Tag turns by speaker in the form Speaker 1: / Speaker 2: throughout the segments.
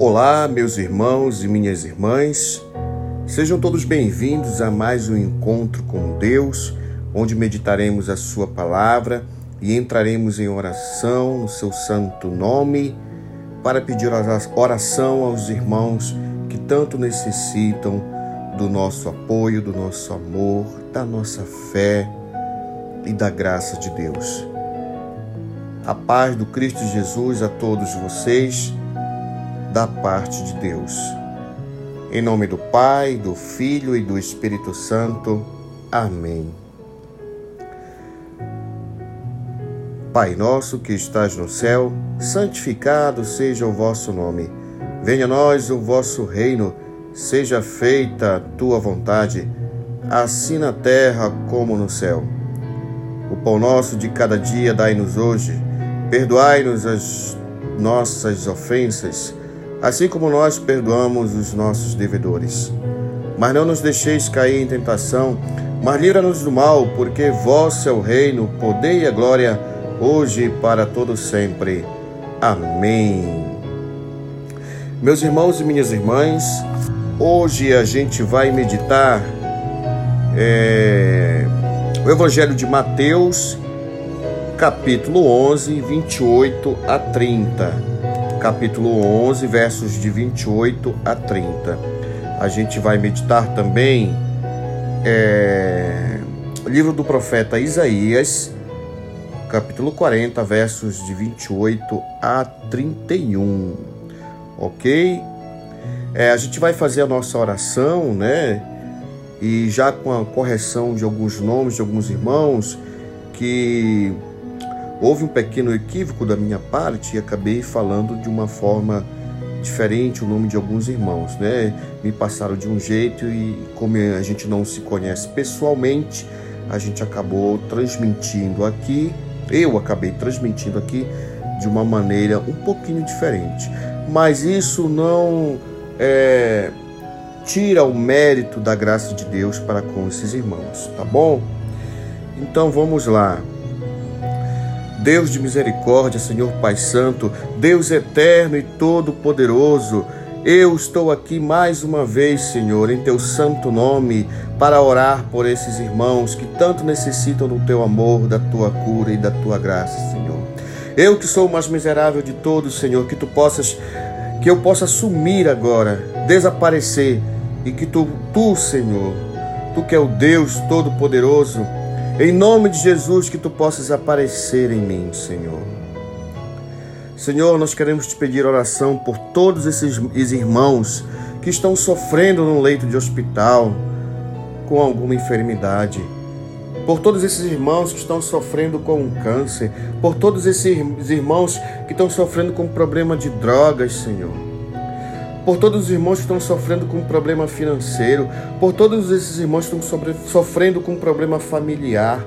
Speaker 1: Olá, meus irmãos e minhas irmãs. Sejam todos bem-vindos a mais um encontro com Deus, onde meditaremos a Sua palavra e entraremos em oração no Seu santo nome para pedir oração aos irmãos que tanto necessitam do nosso apoio, do nosso amor, da nossa fé e da graça de Deus. A paz do Cristo Jesus a todos vocês da parte de Deus. Em nome do Pai, do Filho e do Espírito Santo. Amém. Pai nosso que estás no céu, santificado seja o vosso nome. Venha a nós o vosso reino, seja feita a tua vontade, assim na terra como no céu. O pão nosso de cada dia dai-nos hoje. Perdoai-nos as nossas ofensas, assim como nós perdoamos os nossos devedores. Mas não nos deixeis cair em tentação, mas livra-nos do mal, porque vosso é o reino, o poder e a glória, hoje e para todo sempre. Amém. Meus irmãos e minhas irmãs, hoje a gente vai meditar é, o Evangelho de Mateus, capítulo 11, 28 a 30 capítulo 11, versos de 28 a 30. A gente vai meditar também é, livro do profeta Isaías, capítulo 40, versos de 28 a 31. Ok? É, a gente vai fazer a nossa oração, né? E já com a correção de alguns nomes de alguns irmãos que Houve um pequeno equívoco da minha parte e acabei falando de uma forma diferente o nome de alguns irmãos, né? Me passaram de um jeito e como a gente não se conhece pessoalmente, a gente acabou transmitindo aqui, eu acabei transmitindo aqui de uma maneira um pouquinho diferente. Mas isso não é, tira o mérito da graça de Deus para com esses irmãos, tá bom? Então vamos lá. Deus de misericórdia, Senhor Pai Santo, Deus eterno e todo-poderoso, eu estou aqui mais uma vez, Senhor, em teu santo nome, para orar por esses irmãos que tanto necessitam do teu amor, da tua cura e da tua graça, Senhor. Eu que sou o mais miserável de todos, Senhor, que tu possas que eu possa sumir agora, desaparecer e que tu, tu, Senhor, tu que é o Deus todo poderoso, em nome de Jesus, que tu possas aparecer em mim, Senhor. Senhor, nós queremos te pedir oração por todos esses irmãos que estão sofrendo no leito de hospital com alguma enfermidade. Por todos esses irmãos que estão sofrendo com um câncer, por todos esses irmãos que estão sofrendo com problema de drogas, Senhor por todos os irmãos que estão sofrendo com um problema financeiro, por todos esses irmãos que estão sofrendo com um problema familiar.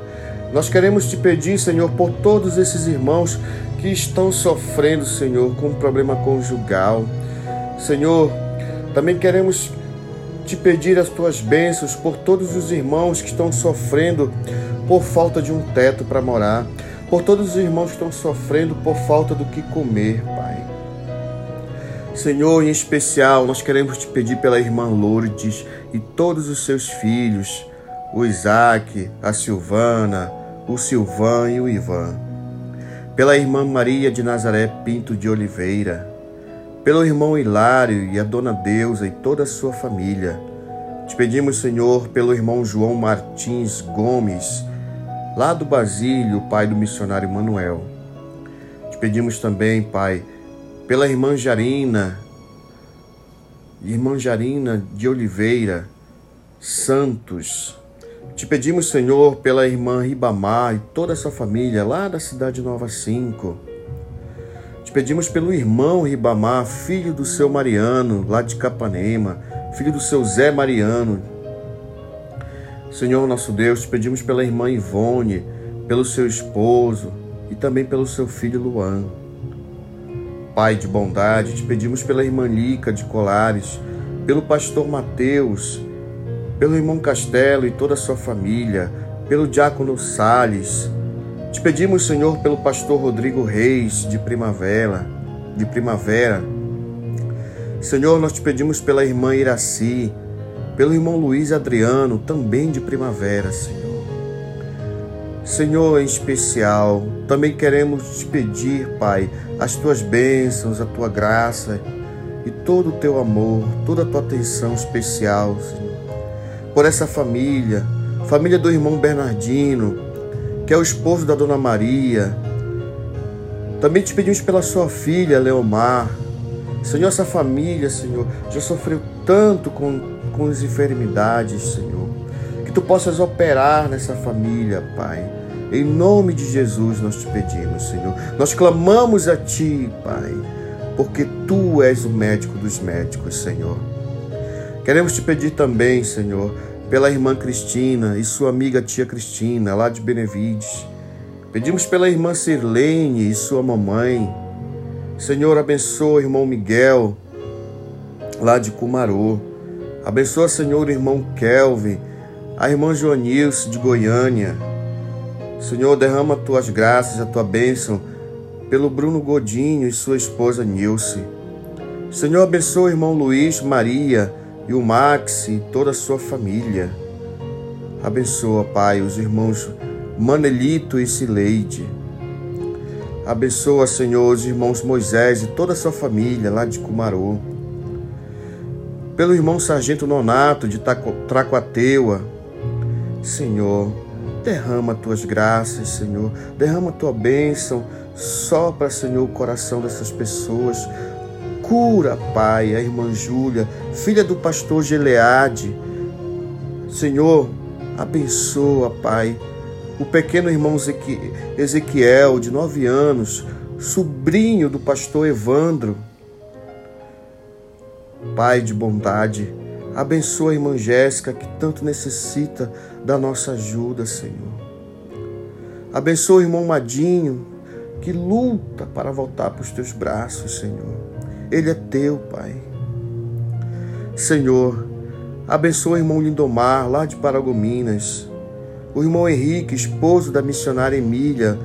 Speaker 1: Nós queremos te pedir, Senhor, por todos esses irmãos que estão sofrendo, Senhor, com um problema conjugal. Senhor, também queremos te pedir as tuas bênçãos por todos os irmãos que estão sofrendo por falta de um teto para morar, por todos os irmãos que estão sofrendo por falta do que comer, Pai. Senhor, em especial, nós queremos te pedir pela irmã Lourdes e todos os seus filhos, o Isaac, a Silvana, o Silvan e o Ivan. Pela irmã Maria de Nazaré Pinto de Oliveira, pelo irmão Hilário e a dona Deusa e toda a sua família. Te pedimos, Senhor, pelo irmão João Martins Gomes, lá do Basílio, pai do missionário Manuel. Te pedimos também, Pai, pela irmã Jarina, irmã Jarina de Oliveira Santos. Te pedimos, Senhor, pela irmã Ribamar e toda a sua família lá da cidade Nova 5. Te pedimos pelo irmão Ribamar, filho do seu Mariano, lá de Capanema, filho do seu Zé Mariano. Senhor nosso Deus, te pedimos pela irmã Ivone, pelo seu esposo e também pelo seu filho Luan. Pai de bondade, te pedimos pela irmã Lica de Colares, pelo pastor Mateus, pelo irmão Castelo e toda a sua família, pelo diácono Sales. Te pedimos, Senhor, pelo pastor Rodrigo Reis de Primavera, de Primavera. Senhor, nós te pedimos pela irmã Iraci, pelo irmão Luiz Adriano, também de primavera, Senhor. Senhor, em especial, também queremos te pedir, Pai, as tuas bênçãos, a tua graça e todo o teu amor, toda a tua atenção especial, Senhor, por essa família, família do irmão Bernardino, que é o esposo da dona Maria. Também te pedimos pela sua filha, Leomar. Senhor, essa família, Senhor, já sofreu tanto com, com as enfermidades, Senhor. Que tu possas operar nessa família, Pai. Em nome de Jesus nós te pedimos, Senhor. Nós clamamos a Ti, Pai, porque Tu és o médico dos médicos, Senhor. Queremos te pedir também, Senhor, pela irmã Cristina e sua amiga tia Cristina, lá de Benevides. Pedimos pela irmã Sirlene e sua mamãe. Senhor, abençoa o irmão Miguel, lá de Cumarô. Abençoa, Senhor, o irmão Kelvin, a irmã Joanilce de Goiânia. Senhor, derrama tuas graças, a tua bênção pelo Bruno Godinho e sua esposa Nilce. Senhor, abençoa o irmão Luiz, Maria, e o Max e toda a sua família. Abençoa, Pai, os irmãos Manelito e Sileide. Abençoa, Senhor, os irmãos Moisés e toda a sua família lá de Cumarô. Pelo irmão Sargento Nonato de Tracoateua. Senhor, derrama tuas graças, Senhor. Derrama tua bênção. Sopra, Senhor, o coração dessas pessoas Cura, Pai, a irmã Júlia, filha do pastor Geleade. Senhor, abençoa, Pai, o pequeno irmão Ezequiel, de nove anos, sobrinho do pastor Evandro. Pai de bondade, abençoa a irmã Jéssica, que tanto necessita da nossa ajuda, Senhor. Abençoa o irmão Madinho, que luta para voltar para os teus braços, Senhor. Ele é teu, Pai. Senhor, abençoa o irmão Lindomar, lá de Paragominas, o irmão Henrique, esposo da missionária Emília,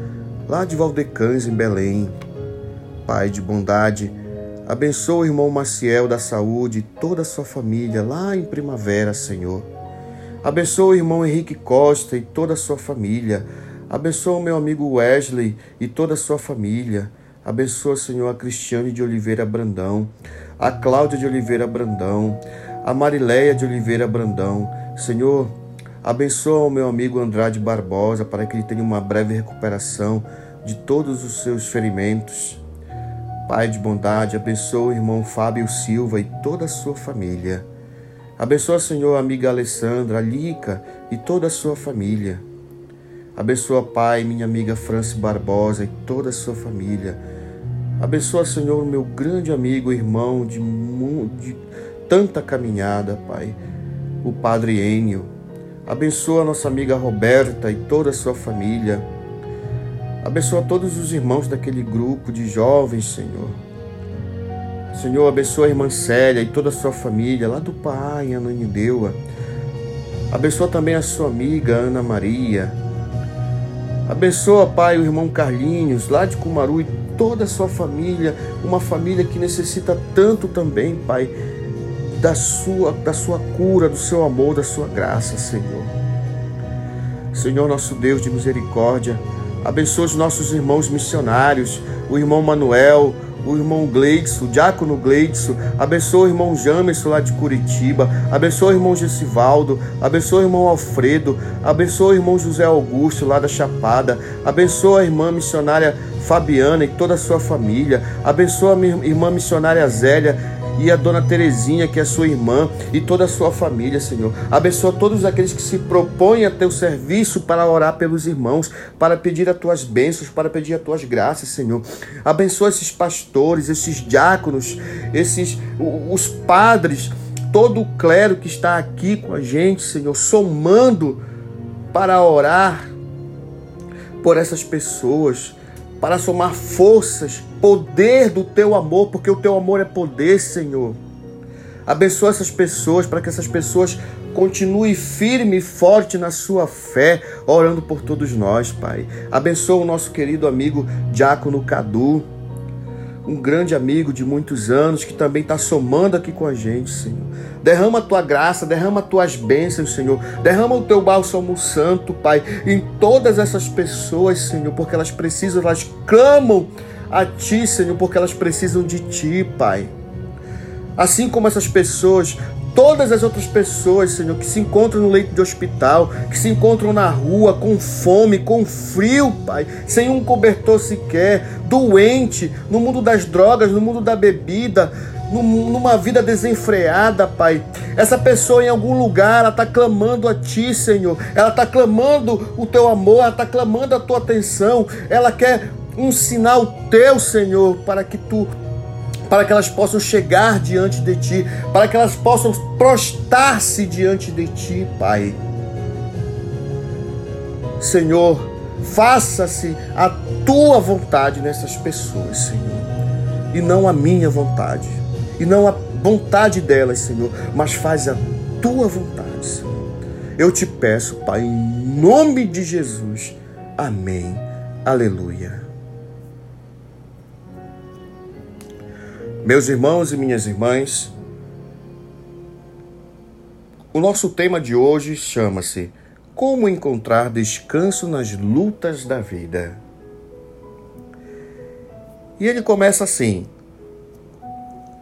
Speaker 1: lá de Valdecães, em Belém. Pai de bondade, abençoa o irmão Maciel da saúde e toda a sua família lá em Primavera, Senhor. Abençoa o irmão Henrique Costa e toda a sua família. Abençoa o meu amigo Wesley e toda a sua família. Abençoa, Senhor, a Cristiane de Oliveira Brandão, a Cláudia de Oliveira Brandão, a Marileia de Oliveira Brandão. Senhor, abençoa o meu amigo Andrade Barbosa para que ele tenha uma breve recuperação de todos os seus ferimentos. Pai de bondade, abençoa o irmão Fábio Silva e toda a sua família. Abençoa, Senhor, a amiga Alessandra, a Lica e toda a sua família. Abençoa, Pai, minha amiga Franci Barbosa e toda a sua família. Abençoa, Senhor, meu grande amigo, irmão de, de tanta caminhada, Pai, o Padre Enio. Abençoa nossa amiga Roberta e toda a sua família. Abençoa todos os irmãos daquele grupo de jovens, Senhor. Senhor, abençoa a irmã Célia e toda a sua família, lá do Pai, Ananindeua. Abençoa também a sua amiga Ana Maria. Abençoa, Pai, o irmão Carlinhos, lá de Cumaru e toda a sua família, uma família que necessita tanto também, Pai, da sua, da sua cura, do seu amor, da sua graça, Senhor. Senhor, nosso Deus de misericórdia, abençoa os nossos irmãos missionários, o irmão Manuel, o irmão Gleidson, o diácono Gleidson, abençoa o irmão Jamerson lá de Curitiba, abençoa o irmão Gessivaldo, abençoa o irmão Alfredo, abençoa o irmão José Augusto lá da Chapada, abençoa a irmã missionária Fabiana e toda a sua família, abençoa a minha irmã missionária Zélia e a dona Terezinha, que é sua irmã, e toda a sua família, Senhor. Abençoa todos aqueles que se propõem a teu serviço para orar pelos irmãos, para pedir as tuas bênçãos, para pedir as tuas graças, Senhor. Abençoa esses pastores, esses diáconos, esses os padres, todo o clero que está aqui com a gente, Senhor, somando para orar por essas pessoas para somar forças, poder do teu amor, porque o teu amor é poder, Senhor. Abençoa essas pessoas para que essas pessoas continuem firme e forte na sua fé, orando por todos nós, Pai. Abençoa o nosso querido amigo Diácono Cadu. Um grande amigo de muitos anos que também está somando aqui com a gente, Senhor. Derrama a tua graça, derrama as tuas bênçãos, Senhor. Derrama o teu bálsamo santo, Pai, em todas essas pessoas, Senhor, porque elas precisam, elas clamam a Ti, Senhor, porque elas precisam de Ti, Pai. Assim como essas pessoas todas as outras pessoas, Senhor, que se encontram no leito de hospital, que se encontram na rua com fome, com frio, Pai, sem um cobertor sequer, doente, no mundo das drogas, no mundo da bebida, numa vida desenfreada, Pai. Essa pessoa em algum lugar, ela está clamando a Ti, Senhor. Ela está clamando o Teu amor, ela está clamando a Tua atenção. Ela quer um sinal Teu, Senhor, para que Tu para que elas possam chegar diante de Ti, para que elas possam prostrar-se diante de Ti, Pai. Senhor, faça-se a Tua vontade nessas pessoas, Senhor, e não a minha vontade, e não a vontade delas, Senhor, mas faz a Tua vontade, Senhor. Eu te peço, Pai, em nome de Jesus. Amém. Aleluia. Meus irmãos e minhas irmãs, o nosso tema de hoje chama-se Como encontrar descanso nas lutas da vida. E ele começa assim: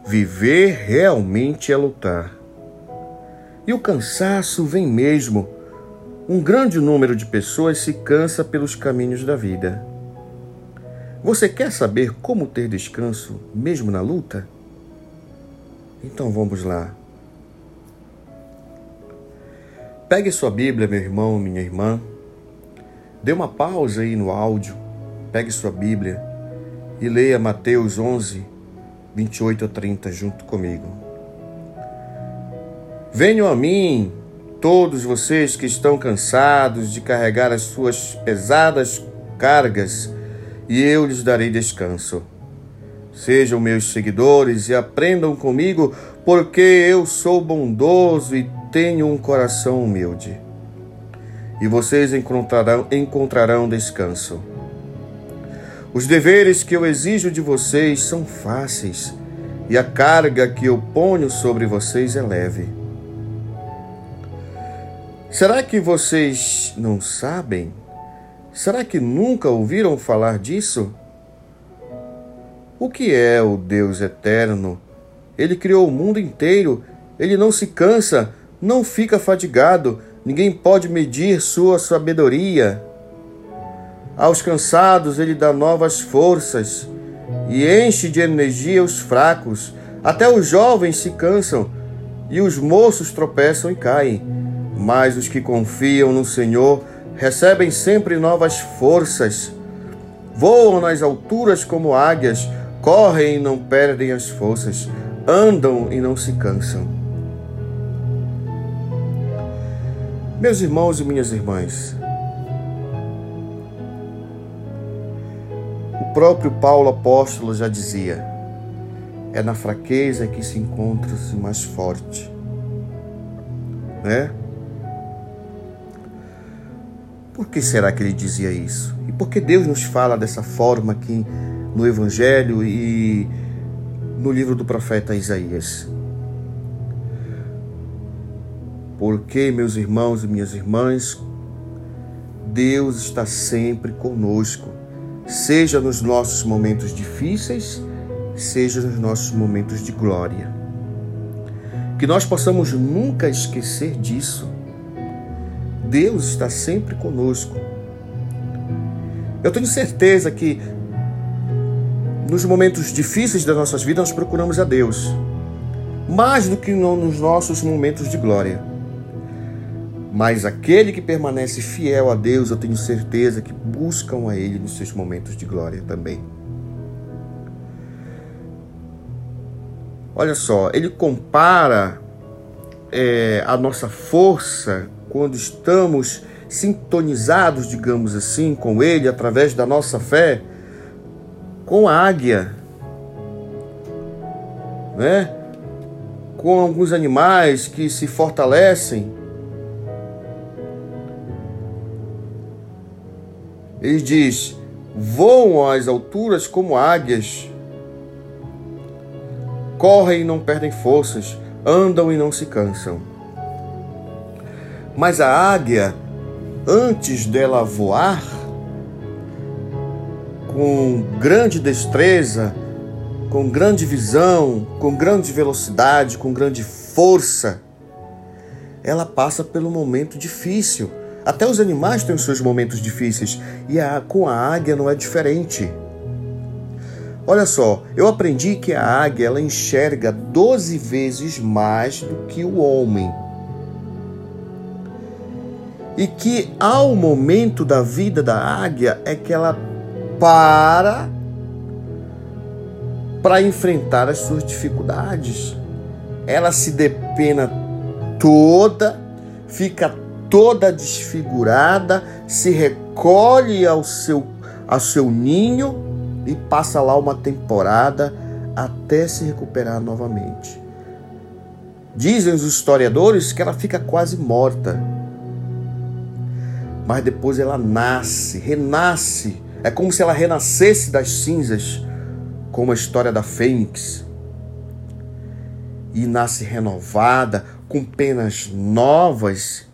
Speaker 1: Viver realmente é lutar. E o cansaço vem mesmo. Um grande número de pessoas se cansa pelos caminhos da vida. Você quer saber como ter descanso mesmo na luta? Então vamos lá. Pegue sua Bíblia, meu irmão, minha irmã. Dê uma pausa aí no áudio. Pegue sua Bíblia e leia Mateus 11, 28 a 30 junto comigo. Venham a mim, todos vocês que estão cansados de carregar as suas pesadas cargas e eu lhes darei descanso. Sejam meus seguidores e aprendam comigo, porque eu sou bondoso e tenho um coração humilde. E vocês encontrarão, encontrarão descanso. Os deveres que eu exijo de vocês são fáceis, e a carga que eu ponho sobre vocês é leve. Será que vocês não sabem? Será que nunca ouviram falar disso? O que é o Deus eterno? Ele criou o mundo inteiro, ele não se cansa, não fica fadigado, ninguém pode medir sua sabedoria. Aos cansados ele dá novas forças e enche de energia os fracos. Até os jovens se cansam e os moços tropeçam e caem. Mas os que confiam no Senhor recebem sempre novas forças, voam nas alturas como águias, correm e não perdem as forças, andam e não se cansam. Meus irmãos e minhas irmãs, próprio Paulo apóstolo já dizia: é na fraqueza que se encontra-se mais forte, né? Por que será que ele dizia isso? E por que Deus nos fala dessa forma aqui no Evangelho e no livro do profeta Isaías? Porque, meus irmãos e minhas irmãs, Deus está sempre conosco, seja nos nossos momentos difíceis, seja nos nossos momentos de glória. Que nós possamos nunca esquecer disso Deus está sempre conosco. Eu tenho certeza que nos momentos difíceis das nossas vidas nós procuramos a Deus, mais do que nos nossos momentos de glória. Mas aquele que permanece fiel a Deus, eu tenho certeza que buscam a Ele nos seus momentos de glória também. Olha só, ele compara é, a nossa força quando estamos sintonizados, digamos assim, com Ele através da nossa fé, com a águia, né? com alguns animais que se fortalecem. Ele diz: voam às alturas como águias, correm e não perdem forças, andam e não se cansam. Mas a águia, antes dela voar, com grande destreza, com grande visão, com grande velocidade, com grande força, ela passa pelo momento difícil. Até os animais têm os seus momentos difíceis e a, com a águia não é diferente. Olha só, eu aprendi que a águia ela enxerga 12 vezes mais do que o homem. E que ao momento da vida da águia é que ela para para enfrentar as suas dificuldades. Ela se depena toda, fica toda desfigurada, se recolhe ao seu, ao seu ninho e passa lá uma temporada até se recuperar novamente. Dizem os historiadores que ela fica quase morta. Mas depois ela nasce, renasce. É como se ela renascesse das cinzas, como a história da Fênix. E nasce renovada, com penas novas,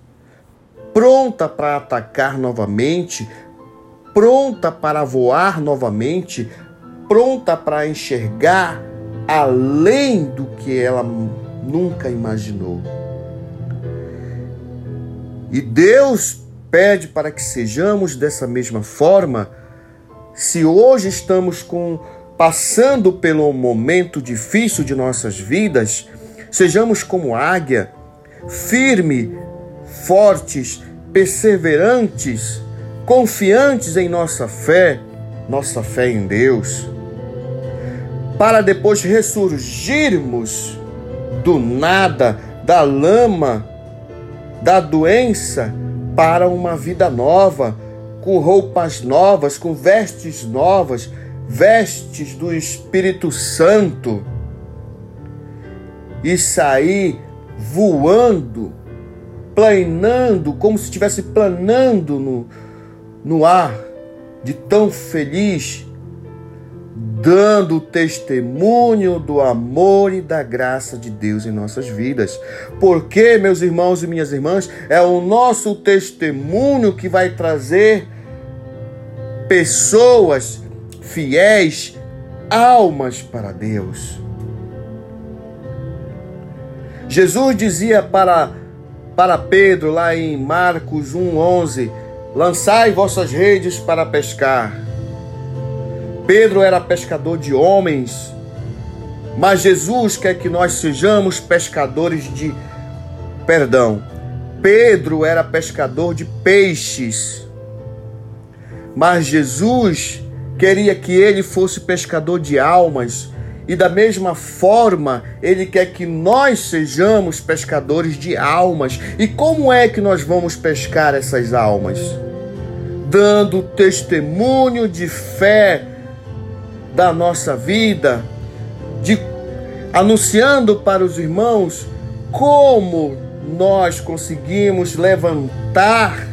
Speaker 1: pronta para atacar novamente, pronta para voar novamente, pronta para enxergar além do que ela nunca imaginou. E Deus pede para que sejamos dessa mesma forma. Se hoje estamos com passando pelo momento difícil de nossas vidas, sejamos como águia, firme, fortes, perseverantes, confiantes em nossa fé, nossa fé em Deus, para depois ressurgirmos do nada, da lama, da doença, para uma vida nova, com roupas novas, com vestes novas, vestes do Espírito Santo, e sair voando, planando, como se estivesse planando no, no ar, de tão feliz, dando testemunho do amor e da graça de Deus em nossas vidas. Porque, meus irmãos e minhas irmãs, é o nosso testemunho que vai trazer pessoas fiéis, almas para Deus. Jesus dizia para, para Pedro, lá em Marcos 1,11: Lançai vossas redes para pescar. Pedro era pescador de homens, mas Jesus quer que nós sejamos pescadores de. Perdão. Pedro era pescador de peixes, mas Jesus queria que ele fosse pescador de almas. E da mesma forma, ele quer que nós sejamos pescadores de almas. E como é que nós vamos pescar essas almas? Dando testemunho de fé da nossa vida, de anunciando para os irmãos como nós conseguimos levantar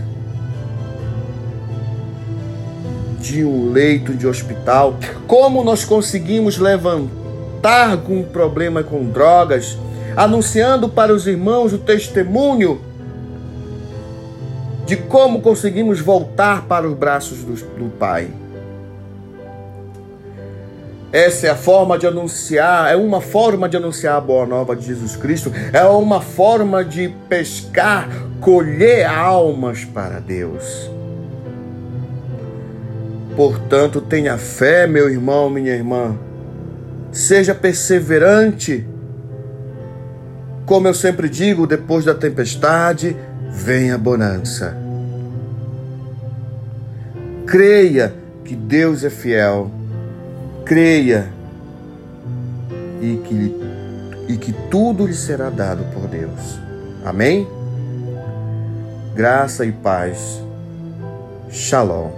Speaker 1: de um leito de hospital, como nós conseguimos levantar com um problema com drogas, anunciando para os irmãos o testemunho de como conseguimos voltar para os braços do, do Pai. Essa é a forma de anunciar, é uma forma de anunciar a boa nova de Jesus Cristo, é uma forma de pescar, colher almas para Deus. Portanto, tenha fé, meu irmão, minha irmã. Seja perseverante. Como eu sempre digo, depois da tempestade, vem a bonança. Creia que Deus é fiel. Creia e que, e que tudo lhe será dado por Deus. Amém? Graça e paz. Shalom.